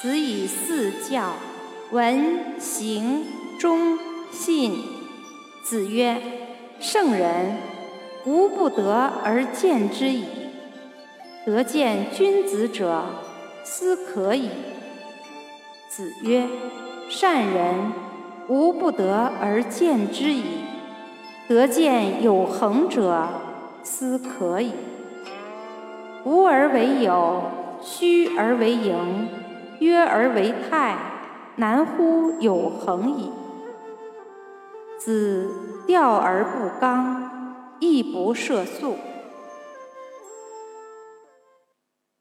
子以四教：闻、行、忠、信。子曰：“圣人，无不得而见之矣。得见君子者，斯可矣。”子曰：“善人，无不得而见之矣。得见有恒者，斯可矣。无而为有，虚而为盈，约而为泰，难乎有恒矣。”子钓而不刚，亦不涉宿。